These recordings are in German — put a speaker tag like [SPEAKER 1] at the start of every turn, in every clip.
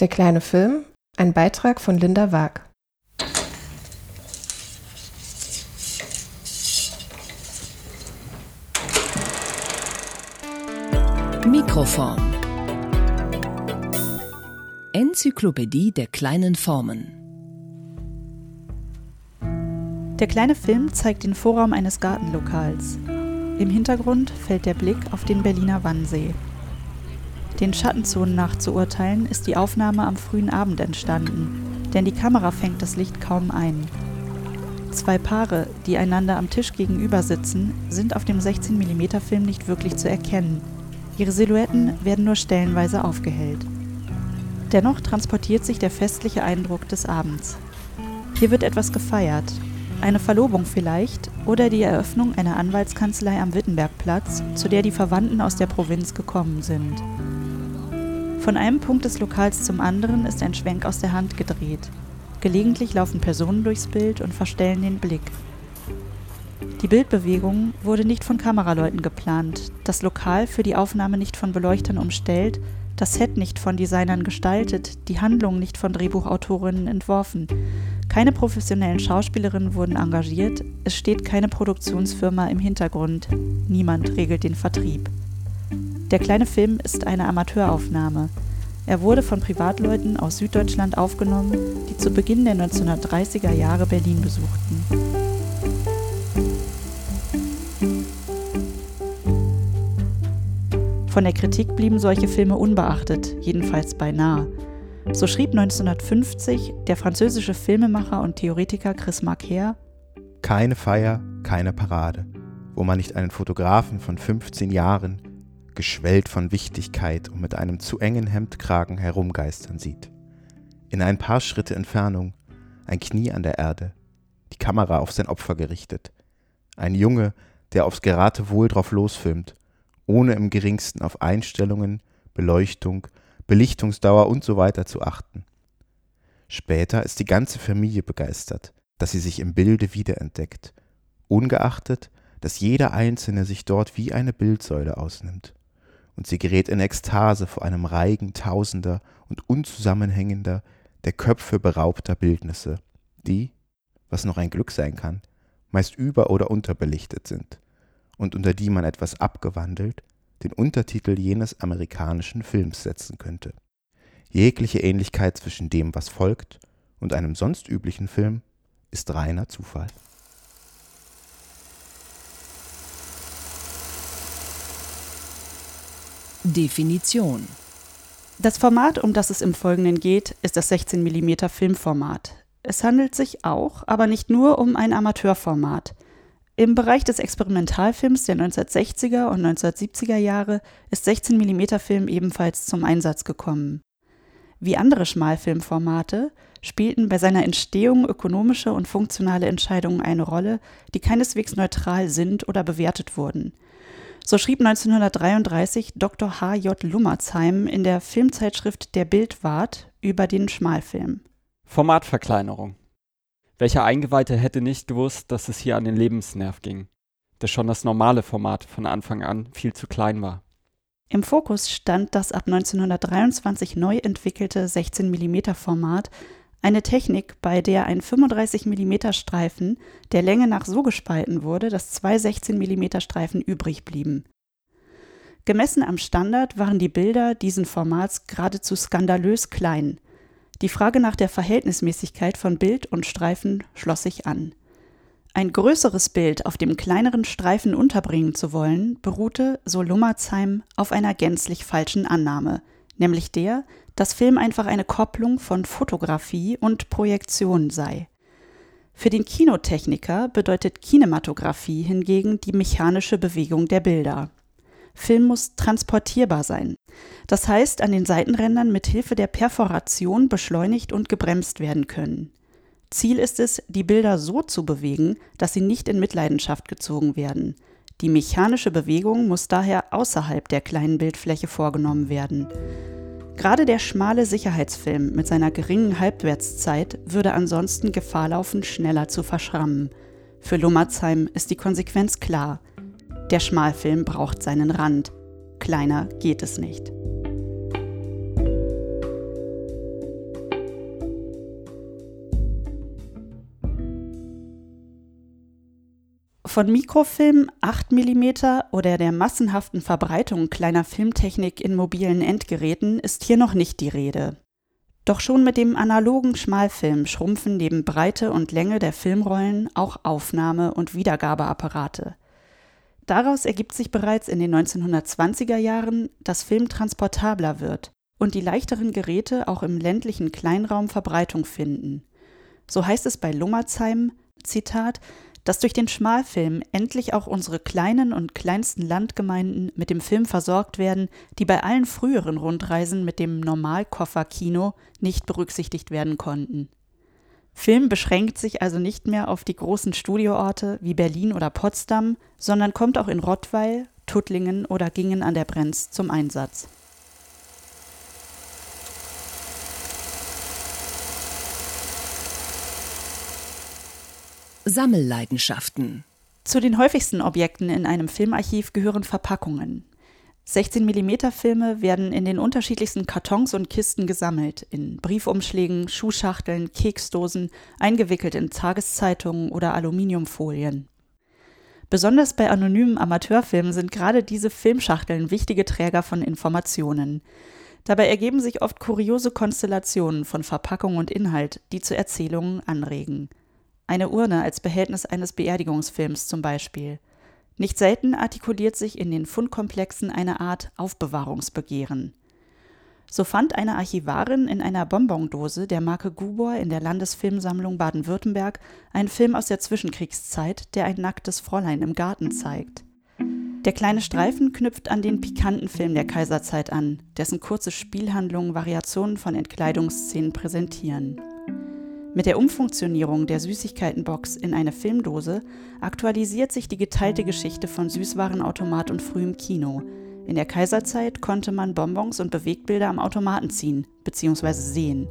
[SPEAKER 1] Der kleine Film, ein Beitrag von Linda Waag.
[SPEAKER 2] Mikroform. Enzyklopädie der kleinen Formen.
[SPEAKER 3] Der kleine Film zeigt den Vorraum eines Gartenlokals. Im Hintergrund fällt der Blick auf den Berliner Wannsee. Den Schattenzonen nach zu urteilen, ist die Aufnahme am frühen Abend entstanden, denn die Kamera fängt das Licht kaum ein. Zwei Paare, die einander am Tisch gegenüber sitzen, sind auf dem 16 mm Film nicht wirklich zu erkennen. Ihre Silhouetten werden nur stellenweise aufgehellt. Dennoch transportiert sich der festliche Eindruck des Abends. Hier wird etwas gefeiert, eine Verlobung vielleicht oder die Eröffnung einer Anwaltskanzlei am Wittenbergplatz, zu der die Verwandten aus der Provinz gekommen sind. Von einem Punkt des Lokals zum anderen ist ein Schwenk aus der Hand gedreht. Gelegentlich laufen Personen durchs Bild und verstellen den Blick. Die Bildbewegung wurde nicht von Kameraleuten geplant, das Lokal für die Aufnahme nicht von Beleuchtern umstellt, das Set nicht von Designern gestaltet, die Handlung nicht von Drehbuchautorinnen entworfen. Keine professionellen Schauspielerinnen wurden engagiert, es steht keine Produktionsfirma im Hintergrund, niemand regelt den Vertrieb. Der kleine Film ist eine Amateuraufnahme. Er wurde von Privatleuten aus Süddeutschland aufgenommen, die zu Beginn der 1930er Jahre Berlin besuchten. Von der Kritik blieben solche Filme unbeachtet, jedenfalls beinahe. So schrieb 1950 der französische Filmemacher und Theoretiker Chris Marquer:
[SPEAKER 4] Keine Feier, keine Parade, wo man nicht einen Fotografen von 15 Jahren, geschwellt von Wichtigkeit und mit einem zu engen Hemdkragen herumgeistern sieht. In ein paar Schritte Entfernung, ein Knie an der Erde, die Kamera auf sein Opfer gerichtet. Ein Junge, der aufs Geratewohl drauf losfilmt, ohne im geringsten auf Einstellungen, Beleuchtung, Belichtungsdauer und so weiter zu achten. Später ist die ganze Familie begeistert, dass sie sich im Bilde wiederentdeckt, ungeachtet, dass jeder Einzelne sich dort wie eine Bildsäule ausnimmt. Und sie gerät in Ekstase vor einem Reigen tausender und unzusammenhängender, der Köpfe beraubter Bildnisse, die, was noch ein Glück sein kann, meist über- oder unterbelichtet sind und unter die man etwas abgewandelt den Untertitel jenes amerikanischen Films setzen könnte. Jegliche Ähnlichkeit zwischen dem, was folgt, und einem sonst üblichen Film ist reiner Zufall.
[SPEAKER 2] Definition
[SPEAKER 3] Das Format, um das es im Folgenden geht, ist das 16 mm Filmformat. Es handelt sich auch, aber nicht nur um ein Amateurformat. Im Bereich des Experimentalfilms der 1960er und 1970er Jahre ist 16 mm Film ebenfalls zum Einsatz gekommen. Wie andere Schmalfilmformate spielten bei seiner Entstehung ökonomische und funktionale Entscheidungen eine Rolle, die keineswegs neutral sind oder bewertet wurden. So schrieb 1933 Dr. H. J. Lummersheim in der Filmzeitschrift Der Bildwart über den Schmalfilm.
[SPEAKER 5] Formatverkleinerung. Welcher Eingeweihte hätte nicht gewusst, dass es hier an den Lebensnerv ging, dass schon das normale Format von Anfang an viel zu klein war.
[SPEAKER 3] Im Fokus stand das ab 1923 neu entwickelte 16 mm Format, eine Technik, bei der ein 35 mm Streifen der Länge nach so gespalten wurde, dass zwei 16 mm Streifen übrig blieben. Gemessen am Standard waren die Bilder diesen Formats geradezu skandalös klein. Die Frage nach der Verhältnismäßigkeit von Bild und Streifen schloss sich an. Ein größeres Bild auf dem kleineren Streifen unterbringen zu wollen, beruhte, so Lummersheim, auf einer gänzlich falschen Annahme, nämlich der, dass Film einfach eine Kopplung von Fotografie und Projektion sei. Für den Kinotechniker bedeutet Kinematographie hingegen die mechanische Bewegung der Bilder. Film muss transportierbar sein. Das heißt, an den Seitenrändern mit Hilfe der Perforation beschleunigt und gebremst werden können. Ziel ist es, die Bilder so zu bewegen, dass sie nicht in Mitleidenschaft gezogen werden. Die mechanische Bewegung muss daher außerhalb der kleinen Bildfläche vorgenommen werden. Gerade der schmale Sicherheitsfilm mit seiner geringen Halbwertszeit würde ansonsten Gefahr laufen, schneller zu verschrammen. Für Lummersheim ist die Konsequenz klar. Der Schmalfilm braucht seinen Rand. Kleiner geht es nicht. Von Mikrofilm, 8 mm oder der massenhaften Verbreitung kleiner Filmtechnik in mobilen Endgeräten ist hier noch nicht die Rede. Doch schon mit dem analogen Schmalfilm schrumpfen neben Breite und Länge der Filmrollen auch Aufnahme- und Wiedergabeapparate. Daraus ergibt sich bereits in den 1920er Jahren, dass Film transportabler wird und die leichteren Geräte auch im ländlichen Kleinraum Verbreitung finden. So heißt es bei Lummerzheim, Zitat, dass durch den Schmalfilm endlich auch unsere kleinen und kleinsten Landgemeinden mit dem Film versorgt werden, die bei allen früheren Rundreisen mit dem Normalkofferkino nicht berücksichtigt werden konnten. Film beschränkt sich also nicht mehr auf die großen Studioorte wie Berlin oder Potsdam, sondern kommt auch in Rottweil, Tuttlingen oder Gingen an der Brenz zum Einsatz.
[SPEAKER 2] Sammelleidenschaften.
[SPEAKER 3] Zu den häufigsten Objekten in einem Filmarchiv gehören Verpackungen. 16 mm Filme werden in den unterschiedlichsten Kartons und Kisten gesammelt, in Briefumschlägen, Schuhschachteln, Keksdosen, eingewickelt in Tageszeitungen oder Aluminiumfolien. Besonders bei anonymen Amateurfilmen sind gerade diese Filmschachteln wichtige Träger von Informationen. Dabei ergeben sich oft kuriose Konstellationen von Verpackung und Inhalt, die zu Erzählungen anregen. Eine Urne als Behältnis eines Beerdigungsfilms zum Beispiel. Nicht selten artikuliert sich in den Fundkomplexen eine Art Aufbewahrungsbegehren. So fand eine Archivarin in einer Bonbondose der Marke Gubor in der Landesfilmsammlung Baden-Württemberg einen Film aus der Zwischenkriegszeit, der ein nacktes Fräulein im Garten zeigt. Der kleine Streifen knüpft an den pikanten Film der Kaiserzeit an, dessen kurze Spielhandlungen Variationen von Entkleidungsszenen präsentieren. Mit der Umfunktionierung der Süßigkeitenbox in eine Filmdose aktualisiert sich die geteilte Geschichte von Süßwarenautomat und frühem Kino. In der Kaiserzeit konnte man Bonbons und Bewegtbilder am Automaten ziehen bzw. sehen.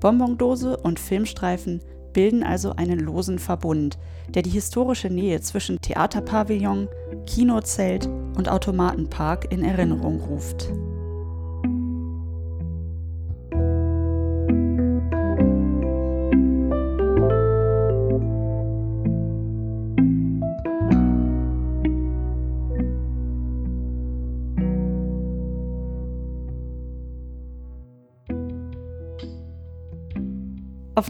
[SPEAKER 3] Bonbondose und Filmstreifen bilden also einen losen Verbund, der die historische Nähe zwischen Theaterpavillon, Kinozelt und Automatenpark in Erinnerung ruft.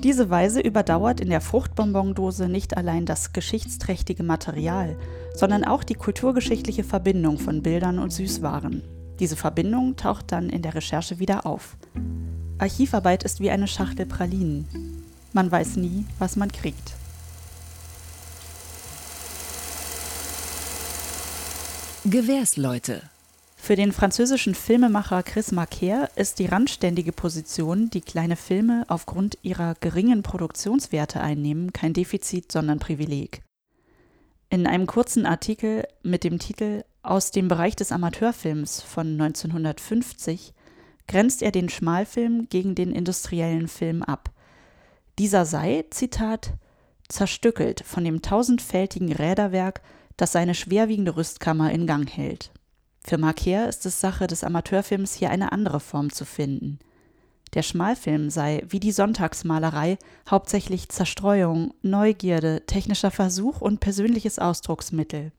[SPEAKER 3] Diese Weise überdauert in der Fruchtbonbondose nicht allein das geschichtsträchtige Material, sondern auch die kulturgeschichtliche Verbindung von Bildern und Süßwaren. Diese Verbindung taucht dann in der Recherche wieder auf. Archivarbeit ist wie eine Schachtel Pralinen. Man weiß nie, was man kriegt.
[SPEAKER 2] Gewährsleute.
[SPEAKER 3] Für den französischen Filmemacher Chris Marker ist die randständige Position, die kleine Filme aufgrund ihrer geringen Produktionswerte einnehmen, kein Defizit, sondern Privileg. In einem kurzen Artikel mit dem Titel Aus dem Bereich des Amateurfilms von 1950 grenzt er den Schmalfilm gegen den industriellen Film ab. Dieser sei, Zitat, zerstückelt von dem tausendfältigen Räderwerk, das seine schwerwiegende Rüstkammer in Gang hält. Für Marker ist es Sache des Amateurfilms, hier eine andere Form zu finden. Der Schmalfilm sei, wie die Sonntagsmalerei, hauptsächlich Zerstreuung, Neugierde, technischer Versuch und persönliches Ausdrucksmittel.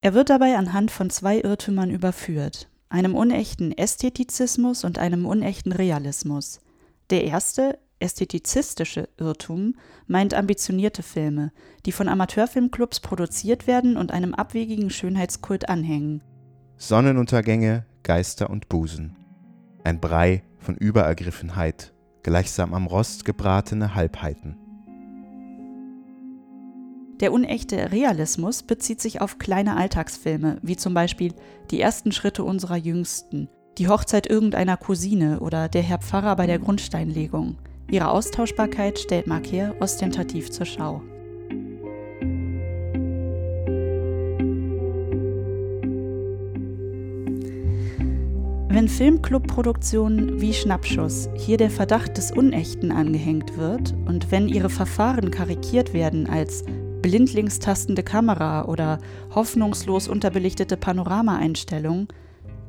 [SPEAKER 3] Er wird dabei anhand von zwei Irrtümern überführt, einem unechten Ästhetizismus und einem unechten Realismus. Der erste, ästhetizistische Irrtum meint ambitionierte Filme, die von Amateurfilmclubs produziert werden und einem abwegigen Schönheitskult anhängen.
[SPEAKER 4] Sonnenuntergänge, Geister und Busen. Ein Brei von Überergriffenheit, gleichsam am Rost gebratene Halbheiten.
[SPEAKER 3] Der unechte Realismus bezieht sich auf kleine Alltagsfilme, wie zum Beispiel Die ersten Schritte unserer Jüngsten, Die Hochzeit irgendeiner Cousine oder Der Herr Pfarrer bei der Grundsteinlegung. Ihre Austauschbarkeit stellt Marker ostentativ zur Schau. Wenn Filmclub-Produktionen wie Schnappschuss hier der Verdacht des Unechten angehängt wird und wenn ihre Verfahren karikiert werden als blindlings tastende Kamera oder hoffnungslos unterbelichtete Panoramaeinstellung,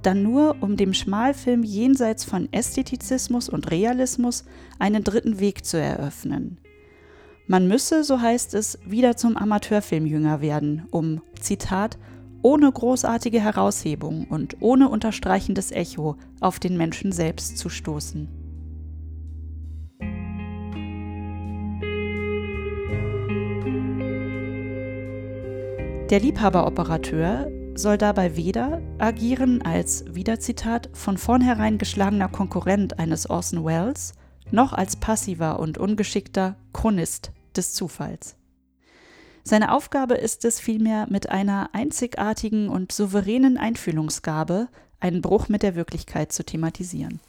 [SPEAKER 3] dann nur, um dem Schmalfilm jenseits von Ästhetizismus und Realismus einen dritten Weg zu eröffnen. Man müsse, so heißt es, wieder zum Amateurfilmjünger werden, um, Zitat, ohne großartige Heraushebung und ohne unterstreichendes Echo auf den Menschen selbst zu stoßen. Der Liebhaberoperateur soll dabei weder agieren als, wieder Zitat, von vornherein geschlagener Konkurrent eines Orson Welles, noch als passiver und ungeschickter Chronist des Zufalls. Seine Aufgabe ist es vielmehr, mit einer einzigartigen und souveränen Einfühlungsgabe einen Bruch mit der Wirklichkeit zu thematisieren.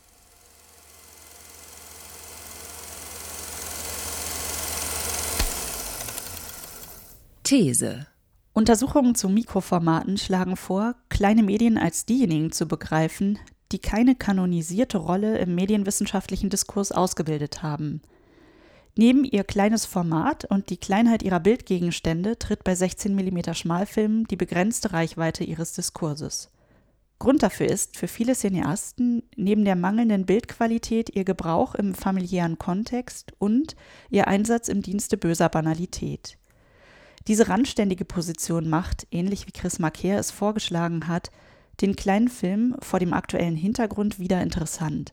[SPEAKER 2] These
[SPEAKER 3] Untersuchungen zu Mikroformaten schlagen vor, kleine Medien als diejenigen zu begreifen, die keine kanonisierte Rolle im medienwissenschaftlichen Diskurs ausgebildet haben. Neben ihr kleines Format und die Kleinheit ihrer Bildgegenstände tritt bei 16 mm Schmalfilmen die begrenzte Reichweite ihres Diskurses. Grund dafür ist für viele Cineasten neben der mangelnden Bildqualität ihr Gebrauch im familiären Kontext und ihr Einsatz im Dienste böser Banalität. Diese randständige Position macht, ähnlich wie Chris Marquer es vorgeschlagen hat, den kleinen Film vor dem aktuellen Hintergrund wieder interessant.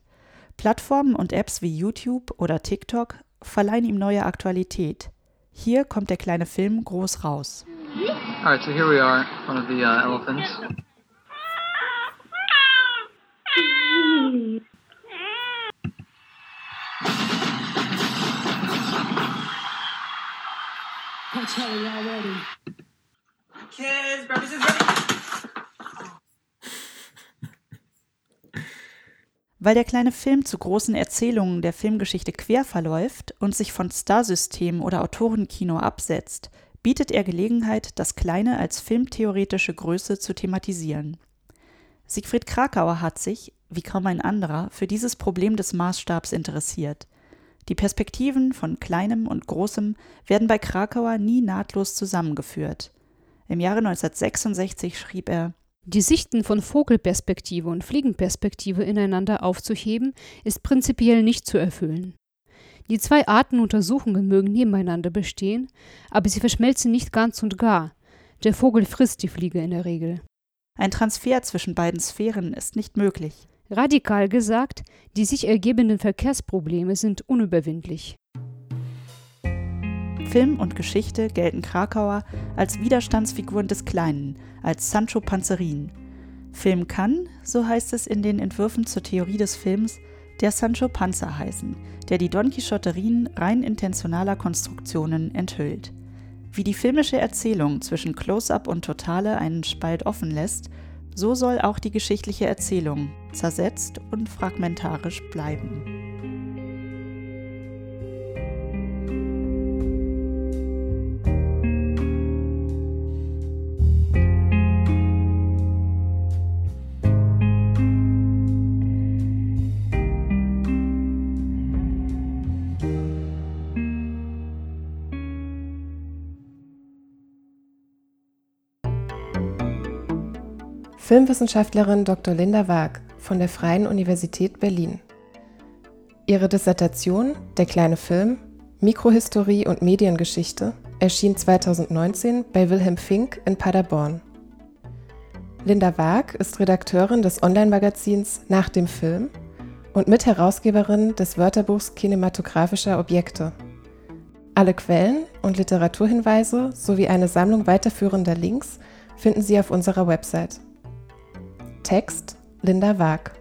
[SPEAKER 3] Plattformen und Apps wie YouTube oder TikTok verleihen ihm neue Aktualität. Hier kommt der kleine Film groß raus.
[SPEAKER 6] Alright, so here we are front of the uh, elephants.
[SPEAKER 7] Kids, breakfast is ready.
[SPEAKER 3] Weil der kleine Film zu großen Erzählungen der Filmgeschichte quer verläuft und sich von Starsystemen oder Autorenkino absetzt, bietet er Gelegenheit, das Kleine als filmtheoretische Größe zu thematisieren. Siegfried Krakauer hat sich, wie kaum ein anderer, für dieses Problem des Maßstabs interessiert. Die Perspektiven von Kleinem und Großem werden bei Krakauer nie nahtlos zusammengeführt. Im Jahre 1966 schrieb er
[SPEAKER 8] Die Sichten von Vogelperspektive und Fliegenperspektive ineinander aufzuheben, ist prinzipiell nicht zu erfüllen. Die zwei Arten Untersuchungen mögen nebeneinander bestehen, aber sie verschmelzen nicht ganz und gar. Der Vogel frisst die Fliege in der Regel.
[SPEAKER 3] Ein Transfer zwischen beiden Sphären ist nicht möglich.
[SPEAKER 8] Radikal gesagt, die sich ergebenden Verkehrsprobleme sind unüberwindlich.
[SPEAKER 3] Film und Geschichte gelten Krakauer als Widerstandsfiguren des Kleinen, als Sancho Panzerin. Film kann, so heißt es in den Entwürfen zur Theorie des Films, der Sancho Panzer heißen, der die Don Quixoterien rein intentionaler Konstruktionen enthüllt. Wie die filmische Erzählung zwischen Close-up und Totale einen Spalt offen lässt, so soll auch die geschichtliche Erzählung zersetzt und fragmentarisch bleiben.
[SPEAKER 1] Filmwissenschaftlerin Dr. Linda Waag von der Freien Universität Berlin. Ihre Dissertation Der kleine Film, Mikrohistorie und Mediengeschichte erschien 2019 bei Wilhelm Fink in Paderborn. Linda Waag ist Redakteurin des Online-Magazins Nach dem Film und Mitherausgeberin des Wörterbuchs Kinematographischer Objekte. Alle Quellen und Literaturhinweise sowie eine Sammlung weiterführender Links finden Sie auf unserer Website. Text Linda Waag.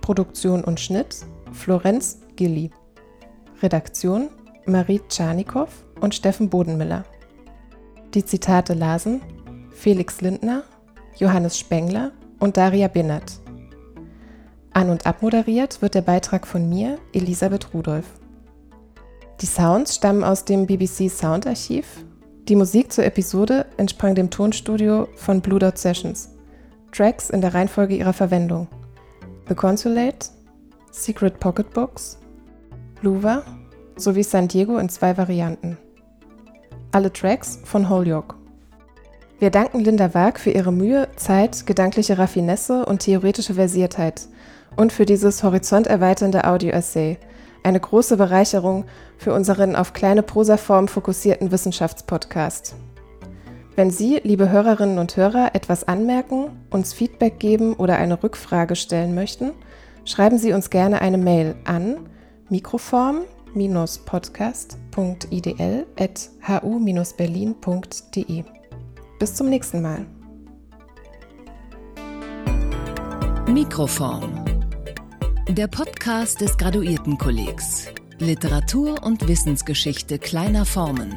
[SPEAKER 1] Produktion und Schnitt Florenz Gilli. Redaktion Marie Tscharnikow und Steffen Bodenmiller. Die Zitate lasen Felix Lindner, Johannes Spengler und Daria Binnert. An- und abmoderiert wird der Beitrag von mir, Elisabeth Rudolph. Die Sounds stammen aus dem BBC Soundarchiv. Die Musik zur Episode entsprang dem Tonstudio von Blue Dot Sessions. Tracks in der Reihenfolge ihrer Verwendung. The Consulate, Secret Pocketbooks, Luva sowie San Diego in zwei Varianten. Alle Tracks von Holyoke. Wir danken Linda Waag für ihre Mühe, Zeit, gedankliche Raffinesse und theoretische Versiertheit und für dieses horizonterweiternde Audio-Essay, Eine große Bereicherung für unseren auf kleine Prosaform fokussierten Wissenschaftspodcast. Wenn Sie, liebe Hörerinnen und Hörer, etwas anmerken, uns Feedback geben oder eine Rückfrage stellen möchten, schreiben Sie uns gerne eine Mail an mikroform-podcast.idl.hu-berlin.de. Bis zum nächsten Mal.
[SPEAKER 2] Mikroform. Der Podcast des Graduiertenkollegs. Literatur und Wissensgeschichte kleiner Formen.